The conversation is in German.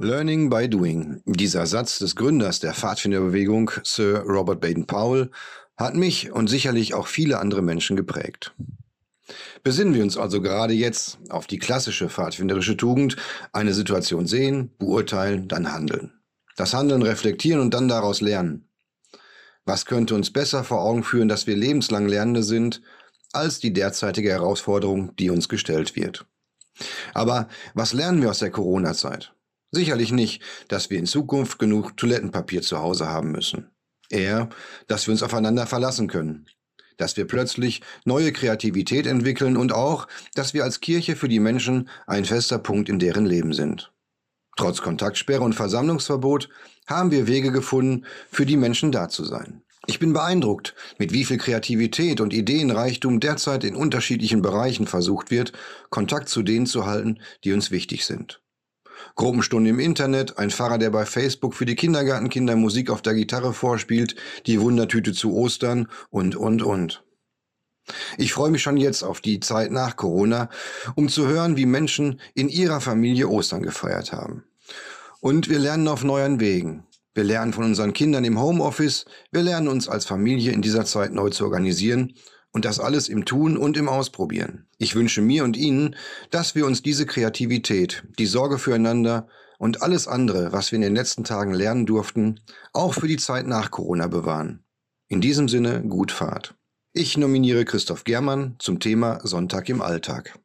Learning by Doing. Dieser Satz des Gründers der Pfadfinderbewegung, Sir Robert Baden-Powell, hat mich und sicherlich auch viele andere Menschen geprägt. Besinnen wir uns also gerade jetzt auf die klassische pfadfinderische Tugend, eine Situation sehen, beurteilen, dann handeln. Das Handeln reflektieren und dann daraus lernen. Was könnte uns besser vor Augen führen, dass wir lebenslang Lernende sind, als die derzeitige Herausforderung, die uns gestellt wird? Aber was lernen wir aus der Corona-Zeit? Sicherlich nicht, dass wir in Zukunft genug Toilettenpapier zu Hause haben müssen. Eher, dass wir uns aufeinander verlassen können. Dass wir plötzlich neue Kreativität entwickeln und auch, dass wir als Kirche für die Menschen ein fester Punkt in deren Leben sind. Trotz Kontaktsperre und Versammlungsverbot haben wir Wege gefunden, für die Menschen da zu sein. Ich bin beeindruckt, mit wie viel Kreativität und Ideenreichtum derzeit in unterschiedlichen Bereichen versucht wird, Kontakt zu denen zu halten, die uns wichtig sind. Gruppenstunde im Internet, ein Pfarrer, der bei Facebook für die Kindergartenkinder Musik auf der Gitarre vorspielt, die Wundertüte zu Ostern und, und, und. Ich freue mich schon jetzt auf die Zeit nach Corona, um zu hören, wie Menschen in ihrer Familie Ostern gefeiert haben. Und wir lernen auf neuen Wegen. Wir lernen von unseren Kindern im Homeoffice, wir lernen uns als Familie in dieser Zeit neu zu organisieren und das alles im Tun und im Ausprobieren. Ich wünsche mir und Ihnen, dass wir uns diese Kreativität, die Sorge füreinander und alles andere, was wir in den letzten Tagen lernen durften, auch für die Zeit nach Corona bewahren. In diesem Sinne, gut Fahrt. Ich nominiere Christoph Germann zum Thema Sonntag im Alltag.